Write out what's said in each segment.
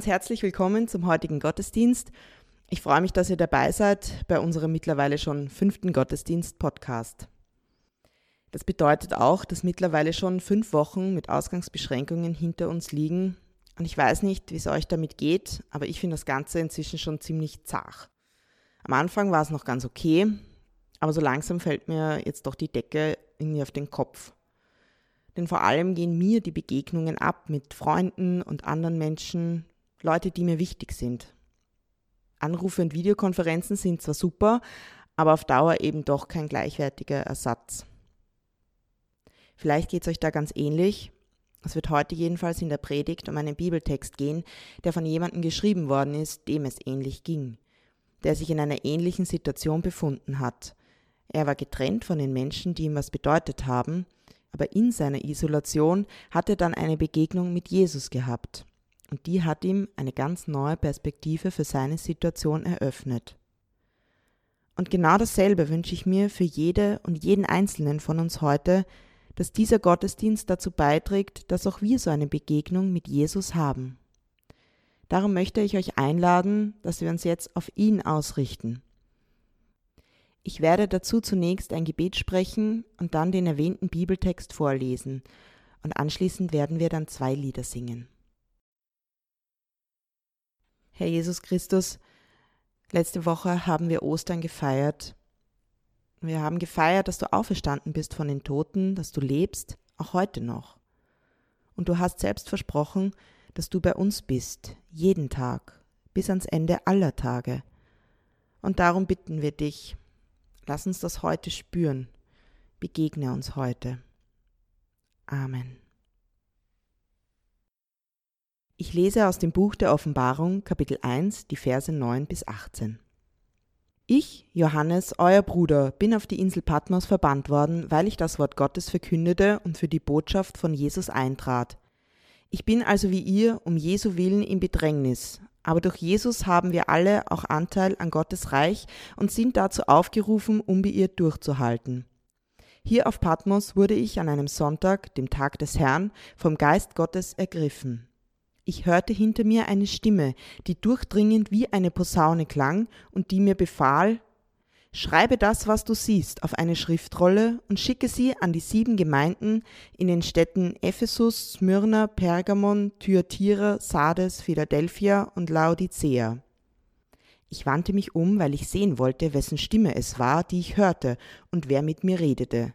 ganz herzlich willkommen zum heutigen Gottesdienst. Ich freue mich, dass ihr dabei seid bei unserem mittlerweile schon fünften Gottesdienst-Podcast. Das bedeutet auch, dass mittlerweile schon fünf Wochen mit Ausgangsbeschränkungen hinter uns liegen. Und ich weiß nicht, wie es euch damit geht, aber ich finde das Ganze inzwischen schon ziemlich zart. Am Anfang war es noch ganz okay, aber so langsam fällt mir jetzt doch die Decke irgendwie auf den Kopf. Denn vor allem gehen mir die Begegnungen ab mit Freunden und anderen Menschen, Leute, die mir wichtig sind. Anrufe und Videokonferenzen sind zwar super, aber auf Dauer eben doch kein gleichwertiger Ersatz. Vielleicht geht es euch da ganz ähnlich. Es wird heute jedenfalls in der Predigt um einen Bibeltext gehen, der von jemandem geschrieben worden ist, dem es ähnlich ging, der sich in einer ähnlichen Situation befunden hat. Er war getrennt von den Menschen, die ihm was bedeutet haben, aber in seiner Isolation hat er dann eine Begegnung mit Jesus gehabt. Und die hat ihm eine ganz neue Perspektive für seine Situation eröffnet. Und genau dasselbe wünsche ich mir für jede und jeden Einzelnen von uns heute, dass dieser Gottesdienst dazu beiträgt, dass auch wir so eine Begegnung mit Jesus haben. Darum möchte ich euch einladen, dass wir uns jetzt auf ihn ausrichten ich werde dazu zunächst ein Gebet sprechen und dann den erwähnten Bibeltext vorlesen, und anschließend werden wir dann zwei Lieder singen. Herr Jesus Christus, letzte Woche haben wir Ostern gefeiert. Wir haben gefeiert, dass du auferstanden bist von den Toten, dass du lebst, auch heute noch. Und du hast selbst versprochen, dass du bei uns bist, jeden Tag, bis ans Ende aller Tage. Und darum bitten wir dich, Lass uns das heute spüren. Begegne uns heute. Amen. Ich lese aus dem Buch der Offenbarung Kapitel 1 die Verse 9 bis 18. Ich, Johannes, euer Bruder, bin auf die Insel Patmos verbannt worden, weil ich das Wort Gottes verkündete und für die Botschaft von Jesus eintrat. Ich bin also wie ihr um Jesu willen in Bedrängnis, aber durch Jesus haben wir alle auch Anteil an Gottes Reich und sind dazu aufgerufen, unbeirrt durchzuhalten. Hier auf Patmos wurde ich an einem Sonntag, dem Tag des Herrn, vom Geist Gottes ergriffen. Ich hörte hinter mir eine Stimme, die durchdringend wie eine Posaune klang und die mir befahl, Schreibe das, was du siehst, auf eine Schriftrolle und schicke sie an die sieben Gemeinden in den Städten Ephesus, Smyrna, Pergamon, Thyatira, Sardes, Philadelphia und Laodicea. Ich wandte mich um, weil ich sehen wollte, wessen Stimme es war, die ich hörte und wer mit mir redete.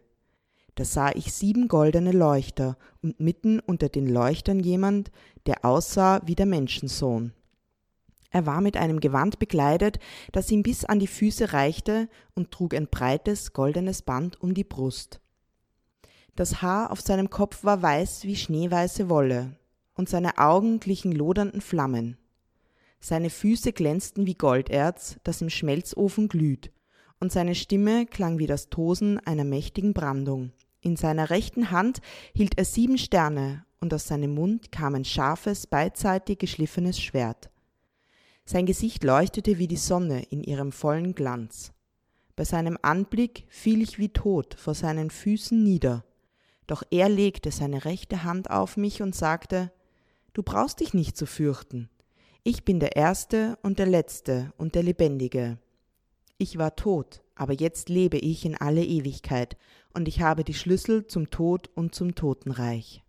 Da sah ich sieben goldene Leuchter und mitten unter den Leuchtern jemand, der aussah wie der Menschensohn. Er war mit einem Gewand bekleidet, das ihm bis an die Füße reichte und trug ein breites, goldenes Band um die Brust. Das Haar auf seinem Kopf war weiß wie schneeweiße Wolle, und seine Augen glichen lodernden Flammen. Seine Füße glänzten wie Golderz, das im Schmelzofen glüht, und seine Stimme klang wie das Tosen einer mächtigen Brandung. In seiner rechten Hand hielt er sieben Sterne, und aus seinem Mund kam ein scharfes, beidseitig geschliffenes Schwert. Sein Gesicht leuchtete wie die Sonne in ihrem vollen Glanz. Bei seinem Anblick fiel ich wie tot vor seinen Füßen nieder, doch er legte seine rechte Hand auf mich und sagte Du brauchst dich nicht zu fürchten. Ich bin der Erste und der Letzte und der Lebendige. Ich war tot, aber jetzt lebe ich in alle Ewigkeit, und ich habe die Schlüssel zum Tod und zum Totenreich.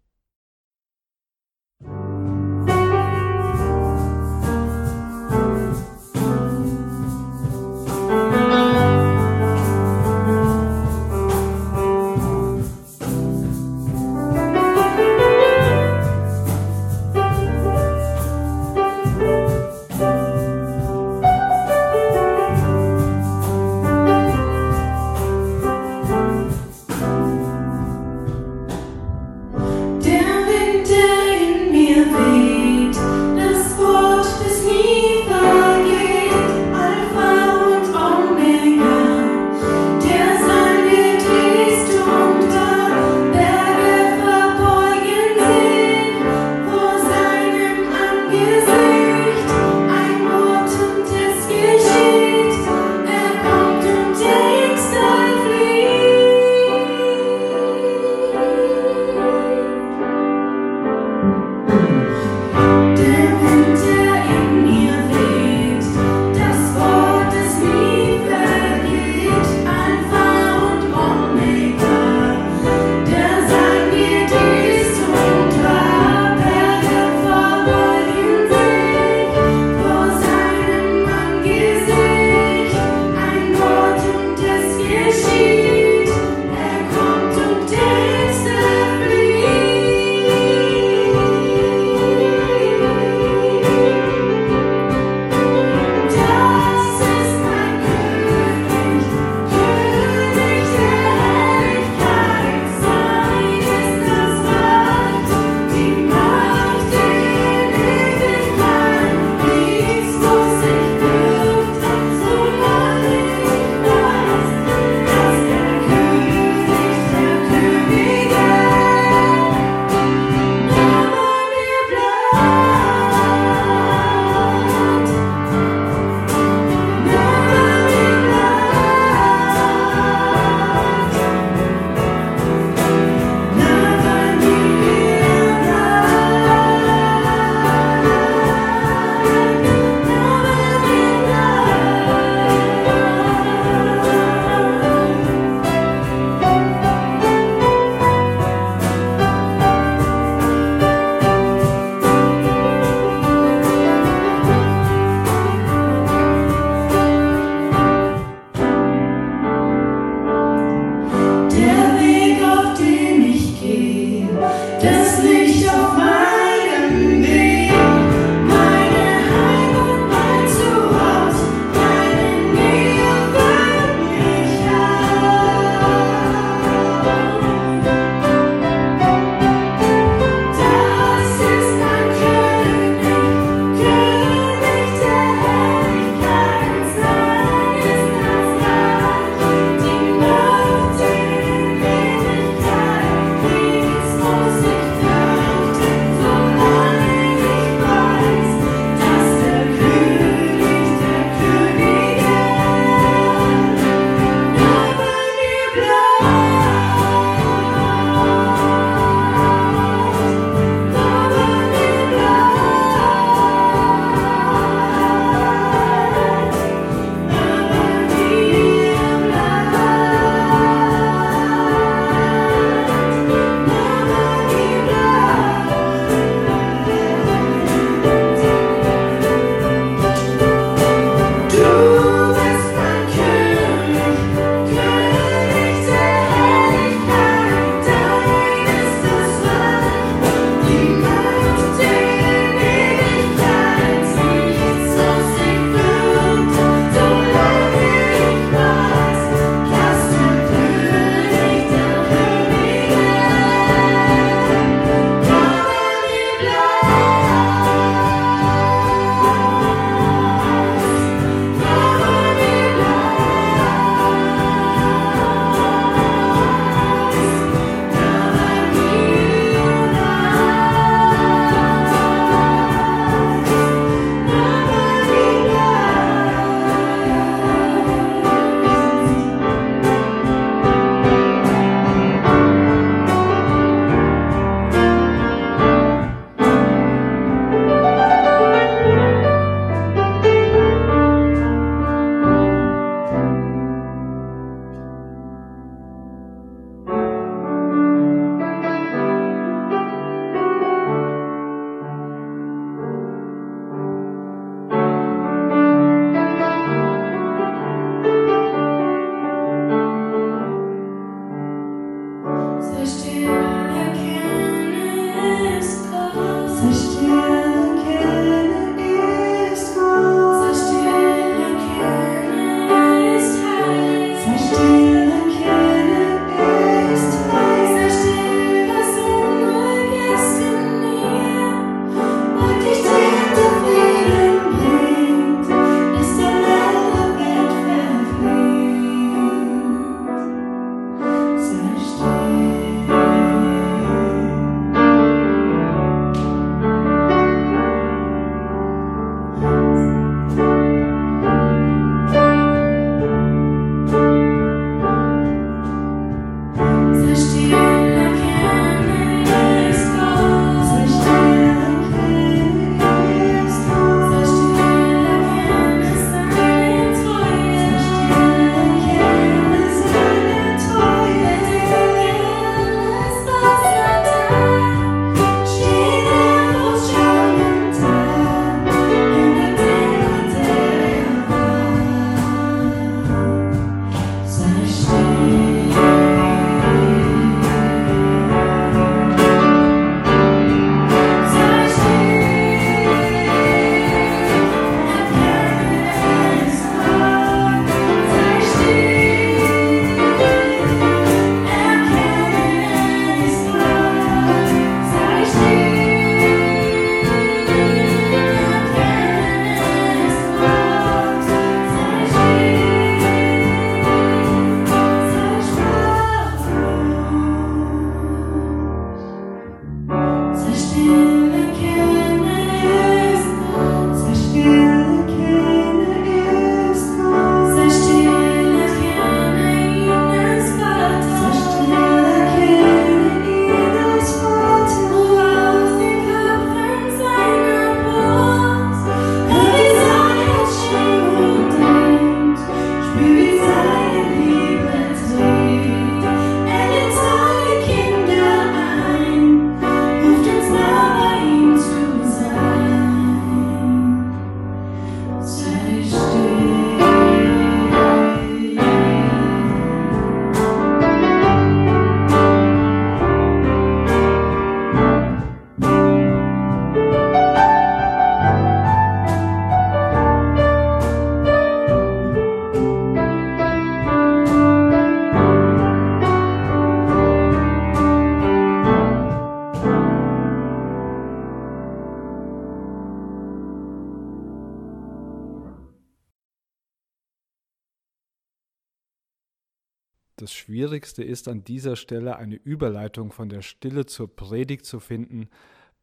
Das Schwierigste ist an dieser Stelle eine Überleitung von der Stille zur Predigt zu finden,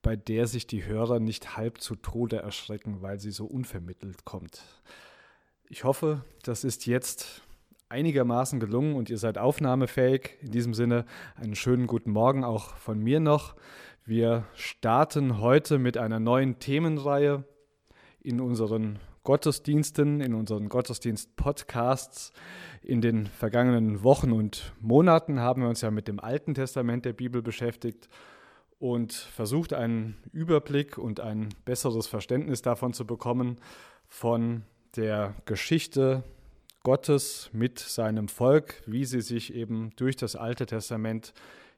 bei der sich die Hörer nicht halb zu Tode erschrecken, weil sie so unvermittelt kommt. Ich hoffe, das ist jetzt einigermaßen gelungen und ihr seid aufnahmefähig. In diesem Sinne einen schönen guten Morgen auch von mir noch. Wir starten heute mit einer neuen Themenreihe in unseren Gottesdiensten, in unseren Gottesdienst-Podcasts. In den vergangenen Wochen und Monaten haben wir uns ja mit dem Alten Testament der Bibel beschäftigt und versucht, einen Überblick und ein besseres Verständnis davon zu bekommen, von der Geschichte Gottes mit seinem Volk, wie sie sich eben durch das Alte Testament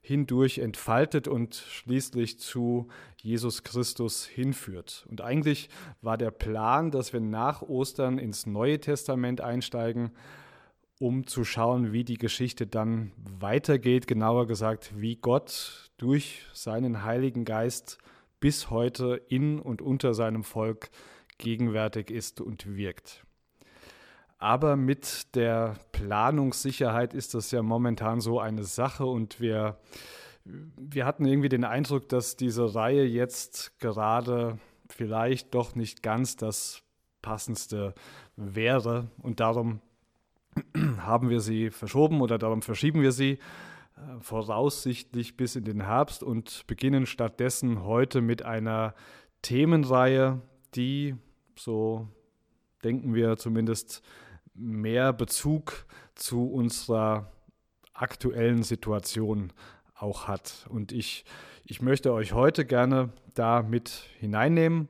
hindurch entfaltet und schließlich zu Jesus Christus hinführt. Und eigentlich war der Plan, dass wir nach Ostern ins Neue Testament einsteigen, um zu schauen, wie die Geschichte dann weitergeht, genauer gesagt, wie Gott durch seinen Heiligen Geist bis heute in und unter seinem Volk gegenwärtig ist und wirkt. Aber mit der Planungssicherheit ist das ja momentan so eine Sache und wir, wir hatten irgendwie den Eindruck, dass diese Reihe jetzt gerade vielleicht doch nicht ganz das Passendste wäre und darum haben wir sie verschoben oder darum verschieben wir sie äh, voraussichtlich bis in den Herbst und beginnen stattdessen heute mit einer Themenreihe, die, so denken wir zumindest, mehr Bezug zu unserer aktuellen Situation auch hat. Und ich, ich möchte euch heute gerne da mit hineinnehmen,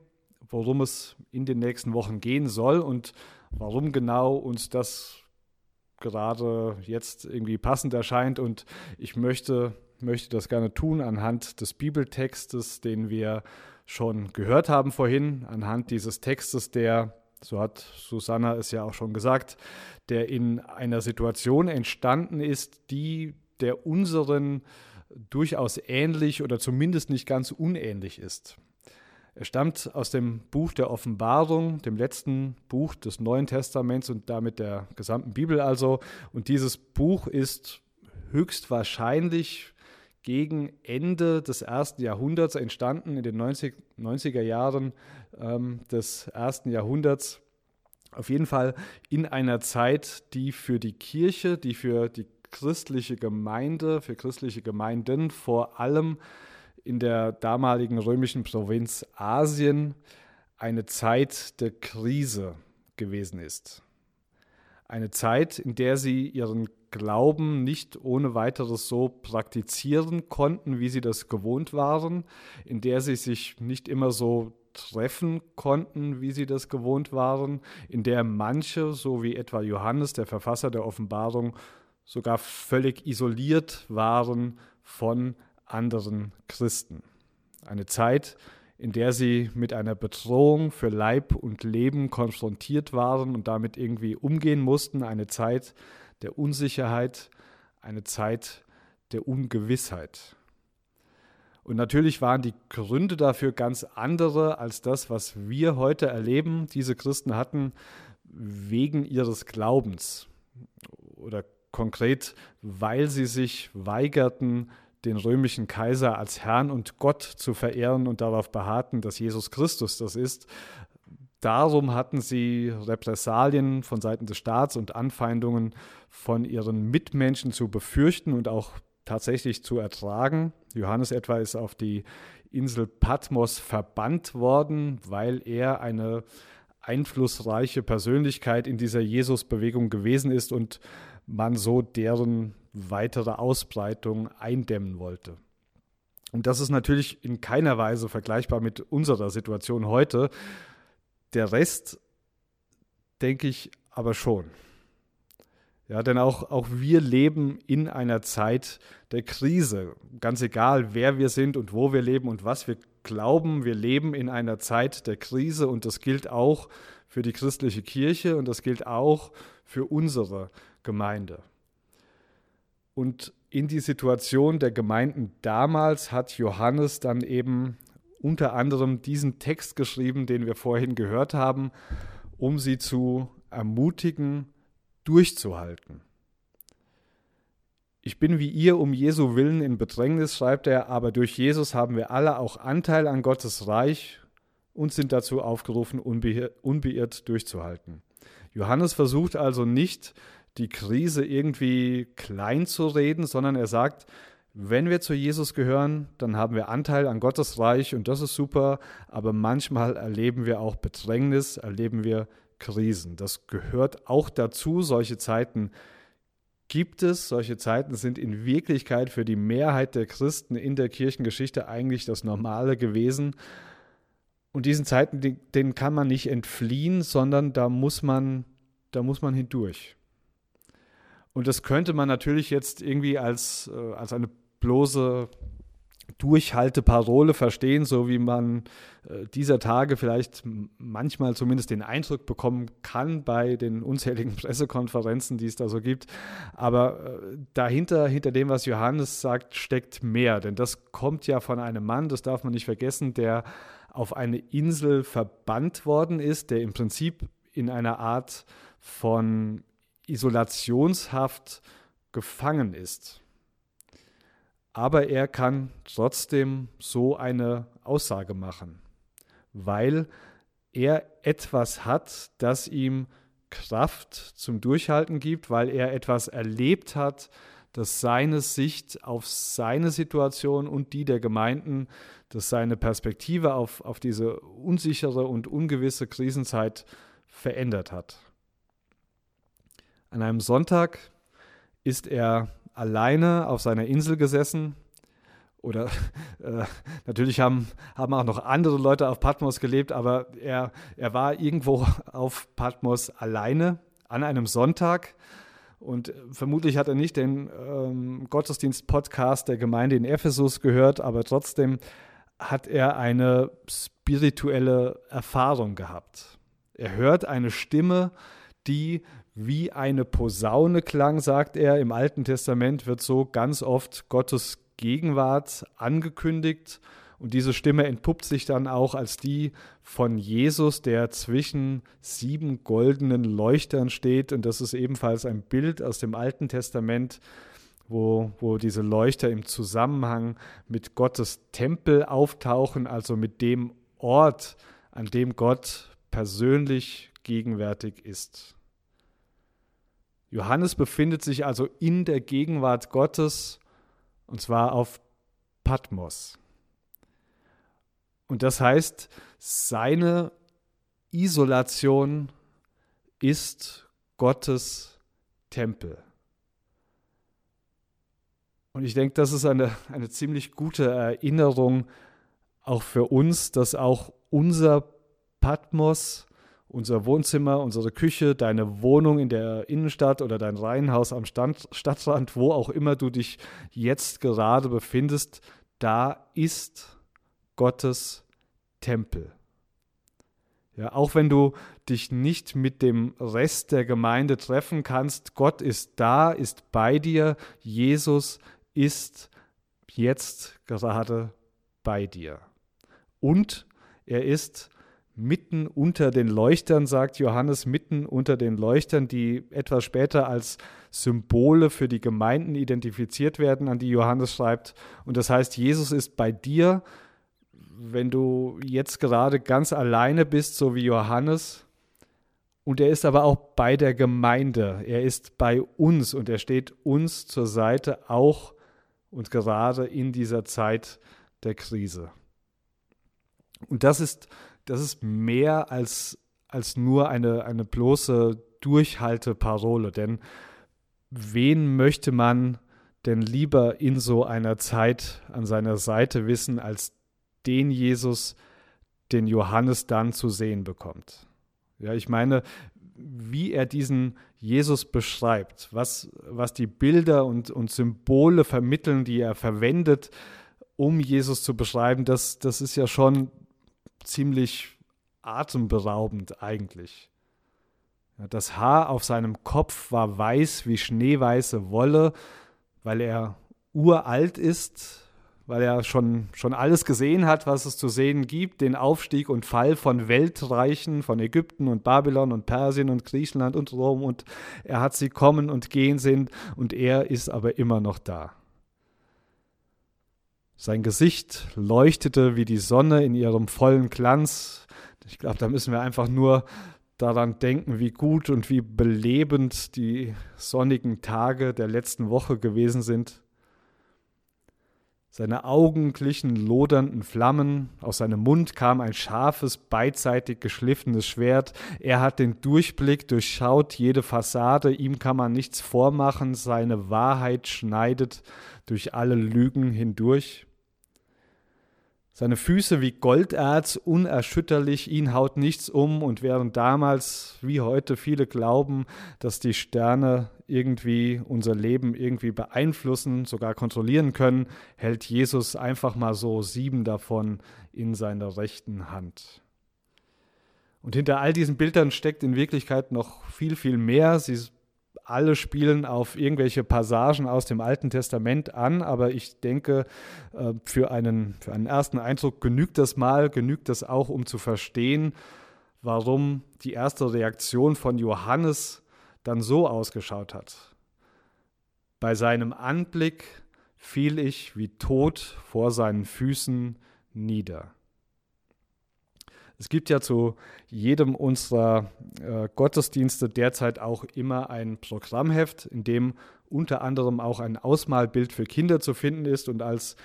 worum es in den nächsten Wochen gehen soll und warum genau uns das gerade jetzt irgendwie passend erscheint. Und ich möchte, möchte das gerne tun anhand des Bibeltextes, den wir schon gehört haben vorhin, anhand dieses Textes, der so hat Susanna es ja auch schon gesagt, der in einer Situation entstanden ist, die der unseren durchaus ähnlich oder zumindest nicht ganz unähnlich ist. Er stammt aus dem Buch der Offenbarung, dem letzten Buch des Neuen Testaments und damit der gesamten Bibel also. Und dieses Buch ist höchstwahrscheinlich gegen Ende des ersten Jahrhunderts entstanden, in den 90, 90er Jahren ähm, des ersten Jahrhunderts. Auf jeden Fall in einer Zeit, die für die Kirche, die für die christliche Gemeinde, für christliche Gemeinden vor allem in der damaligen römischen Provinz Asien eine Zeit der Krise gewesen ist. Eine Zeit, in der sie ihren Glauben nicht ohne weiteres so praktizieren konnten, wie sie das gewohnt waren, in der sie sich nicht immer so treffen konnten, wie sie das gewohnt waren, in der manche, so wie etwa Johannes, der Verfasser der Offenbarung, sogar völlig isoliert waren von anderen Christen. Eine Zeit, in der sie mit einer Bedrohung für Leib und Leben konfrontiert waren und damit irgendwie umgehen mussten, eine Zeit, der Unsicherheit, eine Zeit der Ungewissheit. Und natürlich waren die Gründe dafür ganz andere als das, was wir heute erleben. Diese Christen hatten wegen ihres Glaubens oder konkret, weil sie sich weigerten, den römischen Kaiser als Herrn und Gott zu verehren und darauf beharrten, dass Jesus Christus das ist, Darum hatten sie Repressalien von Seiten des Staats und Anfeindungen von ihren Mitmenschen zu befürchten und auch tatsächlich zu ertragen. Johannes etwa ist auf die Insel Patmos verbannt worden, weil er eine einflussreiche Persönlichkeit in dieser Jesus-Bewegung gewesen ist und man so deren weitere Ausbreitung eindämmen wollte. Und das ist natürlich in keiner Weise vergleichbar mit unserer Situation heute. Der Rest, denke ich, aber schon. Ja, denn auch, auch wir leben in einer Zeit der Krise. Ganz egal, wer wir sind und wo wir leben und was wir glauben, wir leben in einer Zeit der Krise und das gilt auch für die christliche Kirche und das gilt auch für unsere Gemeinde. Und in die Situation der Gemeinden damals hat Johannes dann eben unter anderem diesen Text geschrieben, den wir vorhin gehört haben, um sie zu ermutigen, durchzuhalten. Ich bin wie ihr um Jesu Willen in Bedrängnis, schreibt er, aber durch Jesus haben wir alle auch Anteil an Gottes Reich und sind dazu aufgerufen, unbeirrt durchzuhalten. Johannes versucht also nicht, die Krise irgendwie klein zu reden, sondern er sagt, wenn wir zu Jesus gehören, dann haben wir Anteil an Gottes Reich und das ist super, aber manchmal erleben wir auch Bedrängnis, erleben wir Krisen. Das gehört auch dazu. Solche Zeiten gibt es. Solche Zeiten sind in Wirklichkeit für die Mehrheit der Christen in der Kirchengeschichte eigentlich das Normale gewesen. Und diesen Zeiten, denen kann man nicht entfliehen, sondern da muss man, da muss man hindurch. Und das könnte man natürlich jetzt irgendwie als, äh, als eine bloße Durchhalteparole verstehen, so wie man äh, dieser Tage vielleicht manchmal zumindest den Eindruck bekommen kann bei den unzähligen Pressekonferenzen, die es da so gibt. Aber äh, dahinter, hinter dem, was Johannes sagt, steckt mehr. Denn das kommt ja von einem Mann, das darf man nicht vergessen, der auf eine Insel verbannt worden ist, der im Prinzip in einer Art von Isolationshaft gefangen ist. Aber er kann trotzdem so eine Aussage machen, weil er etwas hat, das ihm Kraft zum Durchhalten gibt, weil er etwas erlebt hat, das seine Sicht auf seine Situation und die der Gemeinden, das seine Perspektive auf, auf diese unsichere und ungewisse Krisenzeit verändert hat. An einem Sonntag ist er alleine auf seiner Insel gesessen. Oder äh, natürlich haben, haben auch noch andere Leute auf Patmos gelebt, aber er, er war irgendwo auf Patmos alleine an einem Sonntag. Und vermutlich hat er nicht den ähm, Gottesdienst-Podcast der Gemeinde in Ephesus gehört, aber trotzdem hat er eine spirituelle Erfahrung gehabt. Er hört eine Stimme, die wie eine Posaune klang, sagt er. Im Alten Testament wird so ganz oft Gottes Gegenwart angekündigt. Und diese Stimme entpuppt sich dann auch als die von Jesus, der zwischen sieben goldenen Leuchtern steht. Und das ist ebenfalls ein Bild aus dem Alten Testament, wo, wo diese Leuchter im Zusammenhang mit Gottes Tempel auftauchen, also mit dem Ort, an dem Gott persönlich gegenwärtig ist. Johannes befindet sich also in der Gegenwart Gottes und zwar auf Patmos. Und das heißt, seine Isolation ist Gottes Tempel. Und ich denke, das ist eine, eine ziemlich gute Erinnerung auch für uns, dass auch unser Patmos unser Wohnzimmer, unsere Küche, deine Wohnung in der Innenstadt oder dein Reihenhaus am Stand, Stadtrand, wo auch immer du dich jetzt gerade befindest, da ist Gottes Tempel. Ja, auch wenn du dich nicht mit dem Rest der Gemeinde treffen kannst, Gott ist da, ist bei dir, Jesus ist jetzt gerade bei dir. Und er ist mitten unter den Leuchtern, sagt Johannes, mitten unter den Leuchtern, die etwas später als Symbole für die Gemeinden identifiziert werden, an die Johannes schreibt. Und das heißt, Jesus ist bei dir, wenn du jetzt gerade ganz alleine bist, so wie Johannes. Und er ist aber auch bei der Gemeinde. Er ist bei uns und er steht uns zur Seite, auch und gerade in dieser Zeit der Krise. Und das ist das ist mehr als, als nur eine, eine bloße Durchhalteparole. Denn wen möchte man denn lieber in so einer Zeit an seiner Seite wissen, als den Jesus, den Johannes dann zu sehen bekommt? Ja, ich meine, wie er diesen Jesus beschreibt, was, was die Bilder und, und Symbole vermitteln, die er verwendet, um Jesus zu beschreiben, das, das ist ja schon ziemlich atemberaubend eigentlich. Das Haar auf seinem Kopf war weiß wie schneeweiße Wolle, weil er uralt ist, weil er schon, schon alles gesehen hat, was es zu sehen gibt, den Aufstieg und Fall von Weltreichen, von Ägypten und Babylon und Persien und Griechenland und Rom und er hat sie kommen und gehen sehen und er ist aber immer noch da. Sein Gesicht leuchtete wie die Sonne in ihrem vollen Glanz. Ich glaube, da müssen wir einfach nur daran denken, wie gut und wie belebend die sonnigen Tage der letzten Woche gewesen sind. Seine Augen glichen lodernden Flammen, aus seinem Mund kam ein scharfes, beidseitig geschliffenes Schwert. Er hat den Durchblick, durchschaut jede Fassade, ihm kann man nichts vormachen, seine Wahrheit schneidet durch alle Lügen hindurch. Seine Füße wie Golderz, unerschütterlich, ihn haut nichts um und während damals wie heute viele glauben, dass die Sterne irgendwie unser Leben irgendwie beeinflussen, sogar kontrollieren können, hält Jesus einfach mal so sieben davon in seiner rechten Hand. Und hinter all diesen Bildern steckt in Wirklichkeit noch viel, viel mehr. Sie alle spielen auf irgendwelche Passagen aus dem Alten Testament an, aber ich denke, äh, für einen, für einen ersten Eindruck genügt das mal, genügt das auch, um zu verstehen, warum die erste Reaktion von Johannes dann so ausgeschaut hat. Bei seinem Anblick fiel ich wie tot vor seinen Füßen nieder. Es gibt ja zu jedem unserer äh, Gottesdienste derzeit auch immer ein Programmheft, in dem unter anderem auch ein Ausmalbild für Kinder zu finden ist. Und als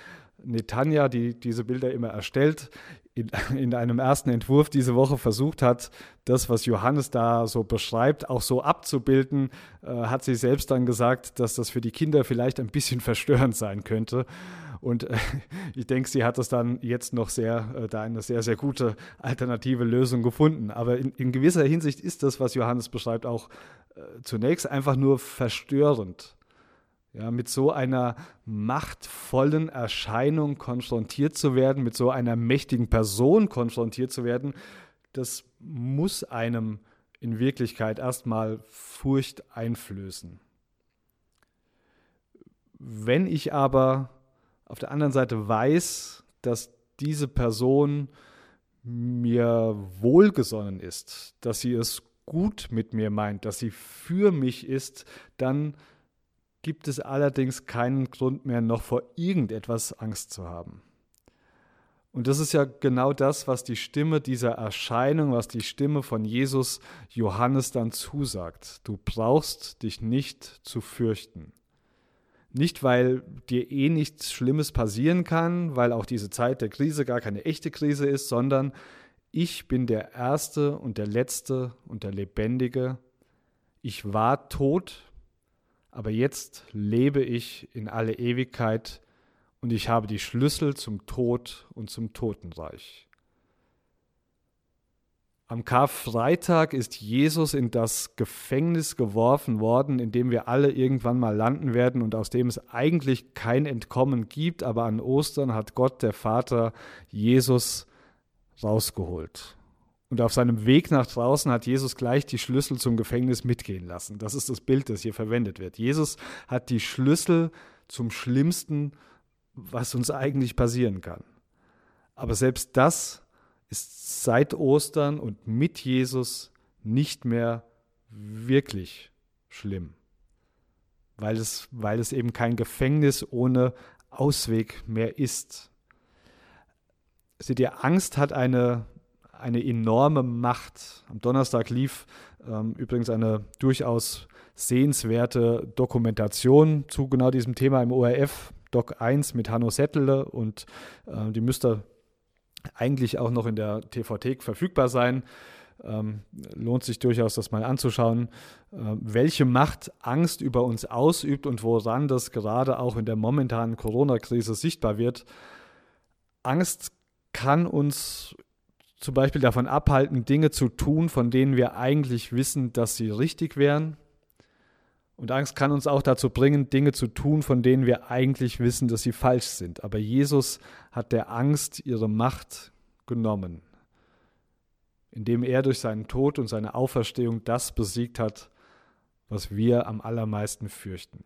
Netanja, die diese Bilder immer erstellt, in, in, einem ersten Entwurf diese Woche versucht hat, das, was Johannes da so beschreibt, auch so abzubilden, äh, hat sie selbst dann gesagt, dass das für die Kinder vielleicht ein bisschen verstörend sein könnte. Und äh, ich denke, sie hat das dann jetzt noch sehr, äh, da eine sehr, sehr gute alternative Lösung gefunden. Aber in, in gewisser Hinsicht ist das, was Johannes beschreibt, auch äh, zunächst einfach nur verstörend. Ja, mit so einer machtvollen Erscheinung konfrontiert zu werden, mit so einer mächtigen Person konfrontiert zu werden, das muss einem in Wirklichkeit erstmal Furcht einflößen. Wenn ich aber auf der anderen Seite weiß, dass diese Person mir wohlgesonnen ist, dass sie es gut mit mir meint, dass sie für mich ist, dann gibt es allerdings keinen Grund mehr, noch vor irgendetwas Angst zu haben. Und das ist ja genau das, was die Stimme dieser Erscheinung, was die Stimme von Jesus Johannes dann zusagt. Du brauchst dich nicht zu fürchten. Nicht, weil dir eh nichts Schlimmes passieren kann, weil auch diese Zeit der Krise gar keine echte Krise ist, sondern ich bin der Erste und der Letzte und der Lebendige. Ich war tot, aber jetzt lebe ich in alle Ewigkeit und ich habe die Schlüssel zum Tod und zum Totenreich. Am Karfreitag ist Jesus in das Gefängnis geworfen worden, in dem wir alle irgendwann mal landen werden und aus dem es eigentlich kein Entkommen gibt, aber an Ostern hat Gott, der Vater, Jesus rausgeholt. Und auf seinem Weg nach draußen hat Jesus gleich die Schlüssel zum Gefängnis mitgehen lassen. Das ist das Bild, das hier verwendet wird. Jesus hat die Schlüssel zum Schlimmsten, was uns eigentlich passieren kann. Aber selbst das ist seit Ostern und mit Jesus nicht mehr wirklich schlimm, weil es, weil es eben kein Gefängnis ohne Ausweg mehr ist. Seht ihr, Angst hat eine, eine enorme Macht. Am Donnerstag lief ähm, übrigens eine durchaus sehenswerte Dokumentation zu genau diesem Thema im ORF, Doc 1 mit Hanno Settele und äh, die müsst ihr eigentlich auch noch in der TV-Thek verfügbar sein. Ähm, lohnt sich durchaus, das mal anzuschauen, äh, welche Macht Angst über uns ausübt und woran das gerade auch in der momentanen Corona-Krise sichtbar wird. Angst kann uns zum Beispiel davon abhalten, Dinge zu tun, von denen wir eigentlich wissen, dass sie richtig wären. Und Angst kann uns auch dazu bringen, Dinge zu tun, von denen wir eigentlich wissen, dass sie falsch sind. Aber Jesus hat der Angst ihre Macht genommen, indem er durch seinen Tod und seine Auferstehung das besiegt hat, was wir am allermeisten fürchten.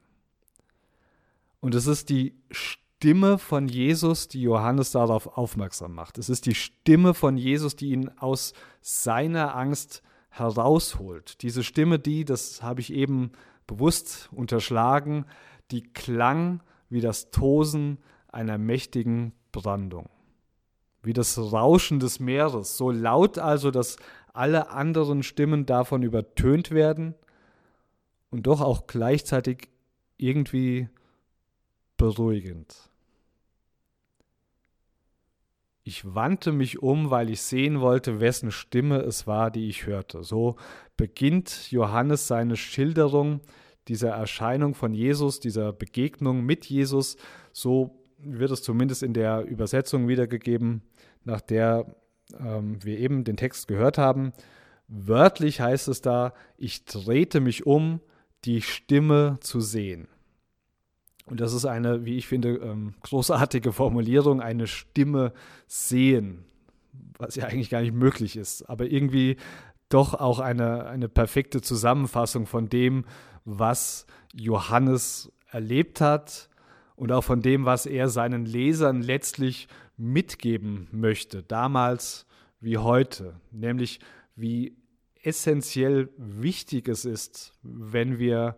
Und es ist die Stimme von Jesus, die Johannes darauf aufmerksam macht. Es ist die Stimme von Jesus, die ihn aus seiner Angst herausholt. Diese Stimme, die, das habe ich eben bewusst unterschlagen, die klang wie das Tosen einer mächtigen Brandung, wie das Rauschen des Meeres, so laut also, dass alle anderen Stimmen davon übertönt werden und doch auch gleichzeitig irgendwie beruhigend. Ich wandte mich um, weil ich sehen wollte, wessen Stimme es war, die ich hörte. So beginnt Johannes seine Schilderung dieser Erscheinung von Jesus, dieser Begegnung mit Jesus. So wird es zumindest in der Übersetzung wiedergegeben, nach der ähm, wir eben den Text gehört haben. Wörtlich heißt es da, ich drehte mich um, die Stimme zu sehen. Und das ist eine, wie ich finde, ähm, großartige Formulierung, eine Stimme sehen, was ja eigentlich gar nicht möglich ist, aber irgendwie doch auch eine, eine perfekte Zusammenfassung von dem, was Johannes erlebt hat und auch von dem, was er seinen Lesern letztlich mitgeben möchte, damals wie heute, nämlich wie essentiell wichtig es ist, wenn wir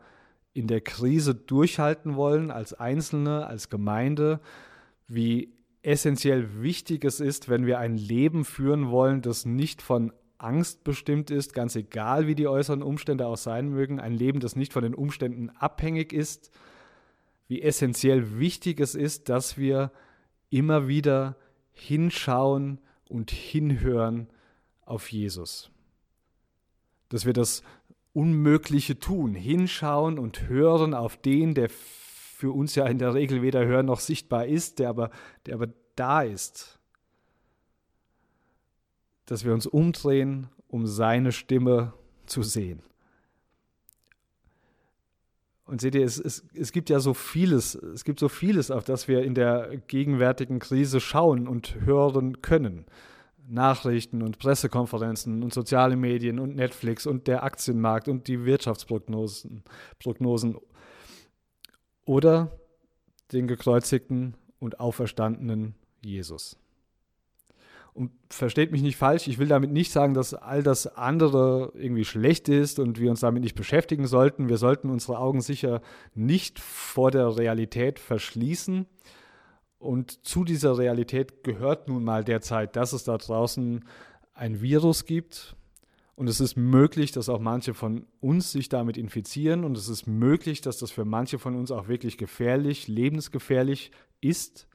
in der Krise durchhalten wollen, als Einzelne, als Gemeinde, wie essentiell wichtig es ist, wenn wir ein Leben führen wollen, das nicht von Angst bestimmt ist, ganz egal wie die äußeren Umstände auch sein mögen, ein Leben, das nicht von den Umständen abhängig ist, wie essentiell wichtig es ist, dass wir immer wieder hinschauen und hinhören auf Jesus. Dass wir das Unmögliche tun, hinschauen und hören auf den, der für uns ja in der Regel weder hören noch sichtbar ist, der aber, der aber da ist. Dass wir uns umdrehen, um seine Stimme zu sehen. Und seht ihr, es, es, es gibt ja so vieles, es gibt so vieles, auf das wir in der gegenwärtigen Krise schauen und hören können. Nachrichten und Pressekonferenzen und soziale Medien und Netflix und der Aktienmarkt und die Wirtschaftsprognosen Prognosen. oder den gekreuzigten und auferstandenen Jesus. Und versteht mich nicht falsch, ich will damit nicht sagen, dass all das andere irgendwie schlecht ist und wir uns damit nicht beschäftigen sollten. Wir sollten unsere Augen sicher nicht vor der Realität verschließen. Und zu dieser Realität gehört nun mal derzeit, dass es da draußen ein Virus gibt. Und es ist möglich, dass auch manche von uns sich damit infizieren. Und es ist möglich, dass das für manche von uns auch wirklich gefährlich, lebensgefährlich ist.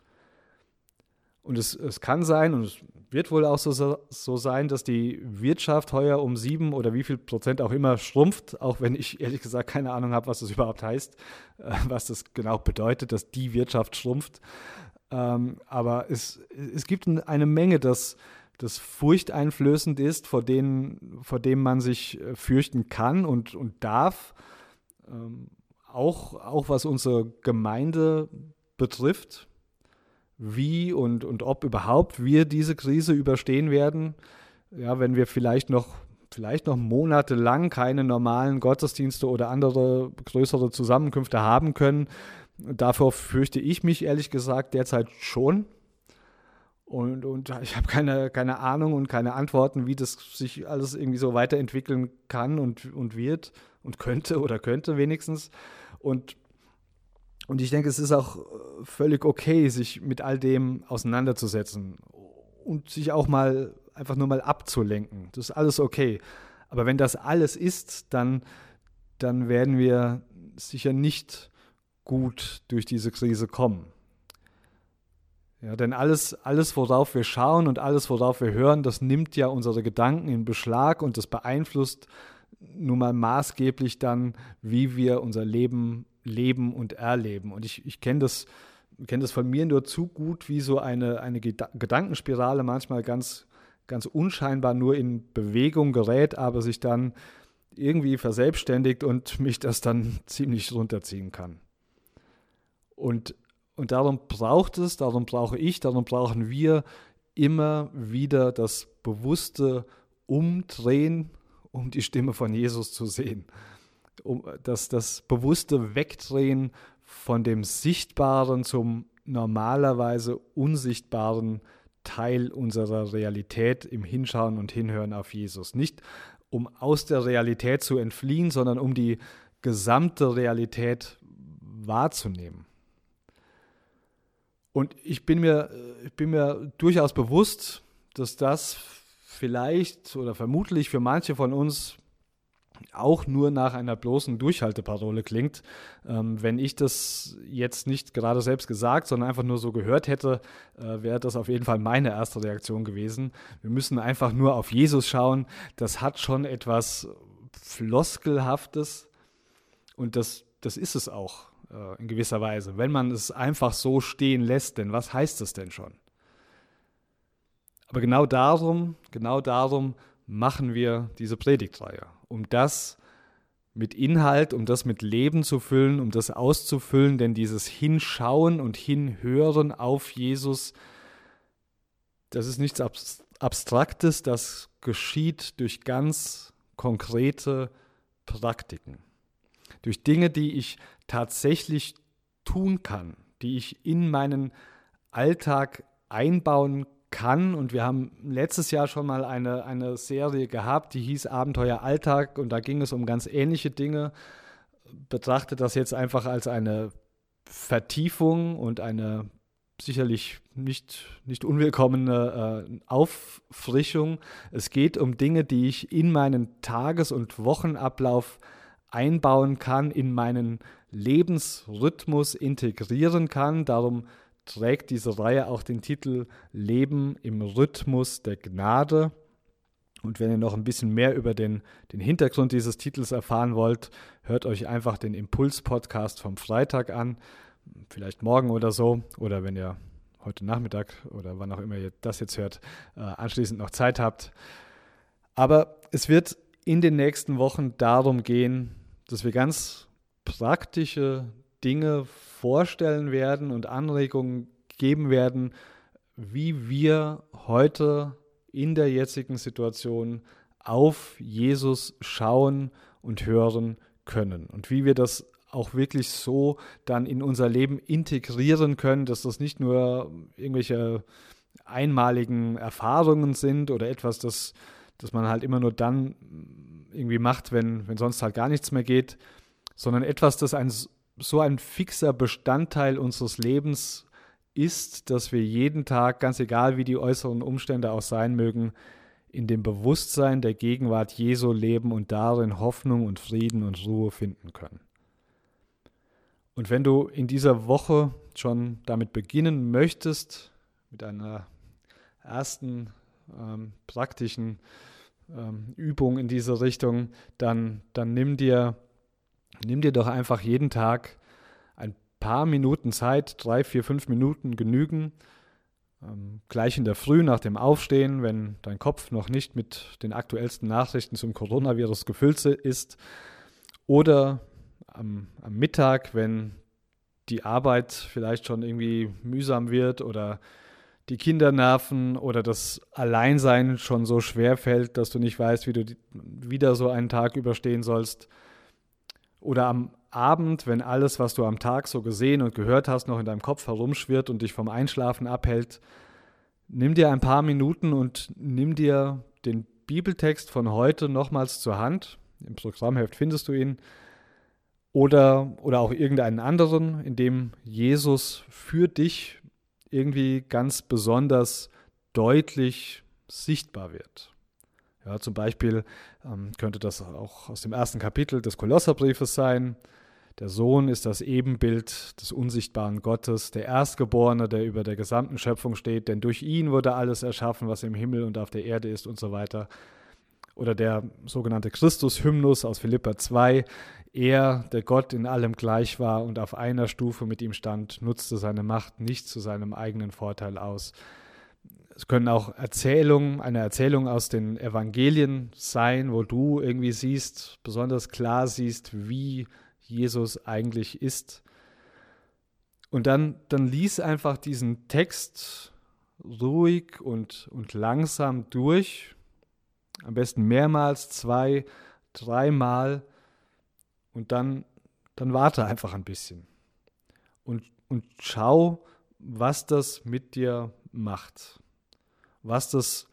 Und es, es kann sein, und es wird wohl auch so, so sein, dass die Wirtschaft heuer um sieben oder wie viel Prozent auch immer schrumpft, auch wenn ich ehrlich gesagt keine Ahnung habe, was das überhaupt heißt, äh, was das genau bedeutet, dass die Wirtschaft schrumpft. Ähm, aber es, es gibt eine Menge, das, das furchteinflößend ist, vor, denen, vor dem man sich äh, fürchten kann und, und darf. Ähm, auch, auch was unsere Gemeinde betrifft, wie und, und ob überhaupt wir diese Krise überstehen werden. Ja, wenn wir vielleicht noch, vielleicht noch monatelang keine normalen Gottesdienste oder andere größere Zusammenkünfte haben können, Davor fürchte ich mich ehrlich gesagt derzeit schon. Und, und ich habe keine, keine Ahnung und keine Antworten, wie das sich alles irgendwie so weiterentwickeln kann und, und wird und könnte oder könnte wenigstens. Und, und ich denke, es ist auch völlig okay, sich mit all dem auseinanderzusetzen und sich auch mal einfach nur mal abzulenken. Das ist alles okay. Aber wenn das alles ist, dann, dann werden wir sicher nicht gut durch diese Krise kommen. Ja, denn alles, alles, worauf wir schauen und alles, worauf wir hören, das nimmt ja unsere Gedanken in Beschlag und das beeinflusst nun mal maßgeblich dann, wie wir unser Leben leben und erleben. Und ich, ich kenne das, kenn das von mir nur zu gut, wie so eine, eine Gedankenspirale manchmal ganz, ganz unscheinbar nur in Bewegung gerät, aber sich dann irgendwie verselbstständigt und mich das dann ziemlich runterziehen kann. Und, und darum braucht es, darum brauche ich, darum brauchen wir immer wieder das bewusste Umdrehen, um die Stimme von Jesus zu sehen. Um das, das bewusste Wegdrehen von dem Sichtbaren zum normalerweise unsichtbaren Teil unserer Realität im Hinschauen und Hinhören auf Jesus. Nicht um aus der Realität zu entfliehen, sondern um die gesamte Realität wahrzunehmen. Und ich bin mir, ich bin mir durchaus bewusst, dass das vielleicht oder vermutlich für manche von uns auch nur nach einer bloßen Durchhalteparole klingt. Ähm, wenn ich das jetzt nicht gerade selbst gesagt, sondern einfach nur so gehört hätte, äh, wäre das auf jeden Fall meine erste Reaktion gewesen. Wir müssen einfach nur auf Jesus schauen. Das hat schon etwas Floskelhaftes und das, das ist es auch äh, in gewisser Weise. Wenn man es einfach so stehen lässt, denn was heißt das denn schon? Aber genau darum, genau darum machen wir diese Predigtreihe, um das mit Inhalt, um das mit Leben zu füllen, um das auszufüllen, denn dieses Hinschauen und Hinhören auf Jesus, das ist nichts Abstraktes, das geschieht durch ganz konkrete Praktiken, durch Dinge, die ich tatsächlich tun kann, die ich in meinen Alltag einbauen kann. Und wir haben letztes Jahr schon mal eine, eine Serie gehabt, die hieß Abenteuer Alltag und da ging es um ganz ähnliche Dinge. Betrachte das jetzt einfach als eine Vertiefung und eine sicherlich nicht, nicht unwillkommene äh, Auffrischung. Es geht um Dinge, die ich in meinen Tages- und Wochenablauf einbauen kann, in meinen Lebensrhythmus integrieren kann. Darum trägt diese Reihe auch den Titel Leben im Rhythmus der Gnade. Und wenn ihr noch ein bisschen mehr über den, den Hintergrund dieses Titels erfahren wollt, hört euch einfach den Impuls-Podcast vom Freitag an, vielleicht morgen oder so, oder wenn ihr heute Nachmittag oder wann auch immer ihr das jetzt hört, äh, anschließend noch Zeit habt. Aber es wird in den nächsten Wochen darum gehen, dass wir ganz praktische Dinge vorstellen werden und Anregungen geben werden, wie wir heute in der jetzigen Situation auf Jesus schauen und hören können und wie wir das auch wirklich so dann in unser Leben integrieren können, dass das nicht nur irgendwelche einmaligen Erfahrungen sind oder etwas, das, das man halt immer nur dann irgendwie macht, wenn, wenn sonst halt gar nichts mehr geht, sondern etwas, das ein, so ein fixer Bestandteil unseres Lebens ist, dass wir jeden Tag, ganz egal wie die äußeren Umstände auch sein mögen, in dem Bewusstsein der Gegenwart Jesu leben und darin Hoffnung und Frieden und Ruhe finden können. Und wenn du in dieser Woche schon damit beginnen möchtest, mit einer ersten ähm, praktischen ähm, Übung in diese Richtung, dann, dann nimm dir nimm dir doch einfach jeden Tag ein paar Minuten Zeit, drei, vier, fünf Minuten genügen, ähm, gleich in der Früh nach dem Aufstehen, wenn dein Kopf noch nicht mit den aktuellsten Nachrichten zum Coronavirus gefüllt ist, oder am, am Mittag, wenn die Arbeit vielleicht schon irgendwie mühsam wird oder die Kinder nerven oder das Alleinsein schon so schwer fällt, dass du nicht weißt, wie du wieder so einen Tag überstehen sollst oder am Abend, wenn alles, was du am Tag so gesehen und gehört hast, noch in deinem Kopf herumschwirrt und dich vom Einschlafen abhält, nimm dir ein paar Minuten und nimm dir den Bibeltext von heute nochmals zur Hand. Im Programmheft findest du ihn. Oder, oder auch irgendeinen anderen, in dem Jesus für dich irgendwie ganz besonders deutlich sichtbar wird. Ja, zum Beispiel ähm, könnte das auch aus dem ersten Kapitel des Kolosserbriefes sein. Der Sohn ist das Ebenbild des unsichtbaren Gottes, der Erstgeborene, der über der gesamten Schöpfung steht, denn durch ihn wurde alles erschaffen, was im Himmel und auf der Erde ist und so weiter. Oder der sogenannte Christus-Hymnus aus Philippa 2. Er, der Gott in allem gleich war und auf einer Stufe mit ihm stand, nutzte seine Macht nicht zu seinem eigenen Vorteil aus, es können auch Erzählungen, eine Erzählung aus den Evangelien sein, wo du irgendwie siehst, besonders klar siehst, wie Jesus eigentlich ist. Und dann, dann lies einfach diesen Text ruhig und, und langsam durch. Am besten mehrmals, zwei, dreimal. Und dann, dann warte einfach ein bisschen. Und, und schau, was das mit dir macht. Was das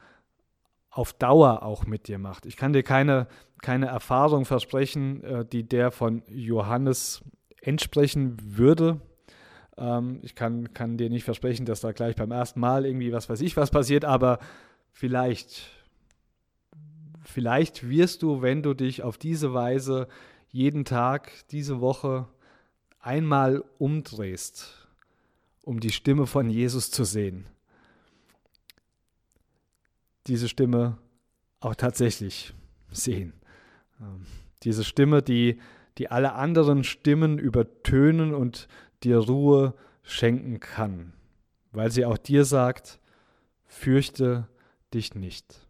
auf Dauer auch mit dir macht. Ich kann dir keine, keine Erfahrung versprechen, äh, die der von Johannes entsprechen würde. Ähm, ich kann, kann dir nicht versprechen, dass da gleich beim ersten Mal irgendwie was weiß ich was passiert, aber vielleicht, vielleicht wirst du, wenn du dich auf diese Weise jeden Tag, diese Woche einmal umdrehst, um die Stimme von Jesus zu sehen, diese Stimme auch tatsächlich sehen. Ähm, diese Stimme, die, die alle anderen Stimmen übertönen und dir Ruhe schenken kann, weil sie auch dir sagt, fürchte dich nicht.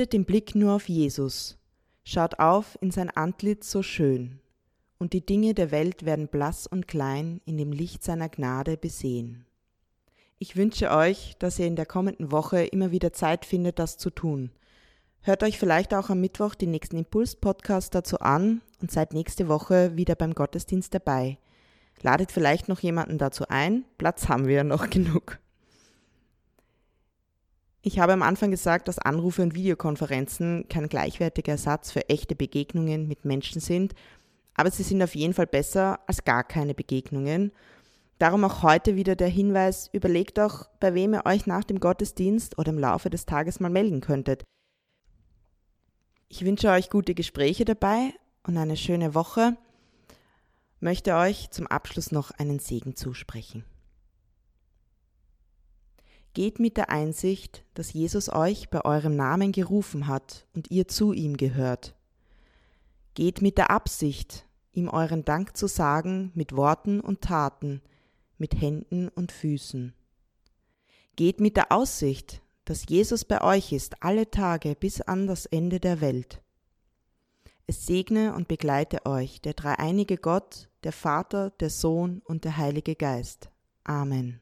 Richtet den Blick nur auf Jesus, schaut auf in sein Antlitz so schön, und die Dinge der Welt werden blass und klein in dem Licht seiner Gnade besehen. Ich wünsche euch, dass ihr in der kommenden Woche immer wieder Zeit findet, das zu tun. Hört euch vielleicht auch am Mittwoch den nächsten Impuls-Podcast dazu an und seid nächste Woche wieder beim Gottesdienst dabei. Ladet vielleicht noch jemanden dazu ein, Platz haben wir ja noch genug. Ich habe am Anfang gesagt, dass Anrufe und Videokonferenzen kein gleichwertiger Ersatz für echte Begegnungen mit Menschen sind, aber sie sind auf jeden Fall besser als gar keine Begegnungen. Darum auch heute wieder der Hinweis, überlegt doch, bei wem ihr euch nach dem Gottesdienst oder im Laufe des Tages mal melden könntet. Ich wünsche euch gute Gespräche dabei und eine schöne Woche. Möchte euch zum Abschluss noch einen Segen zusprechen. Geht mit der Einsicht, dass Jesus euch bei eurem Namen gerufen hat und ihr zu ihm gehört. Geht mit der Absicht, ihm euren Dank zu sagen mit Worten und Taten, mit Händen und Füßen. Geht mit der Aussicht, dass Jesus bei euch ist alle Tage bis an das Ende der Welt. Es segne und begleite euch der dreieinige Gott, der Vater, der Sohn und der Heilige Geist. Amen.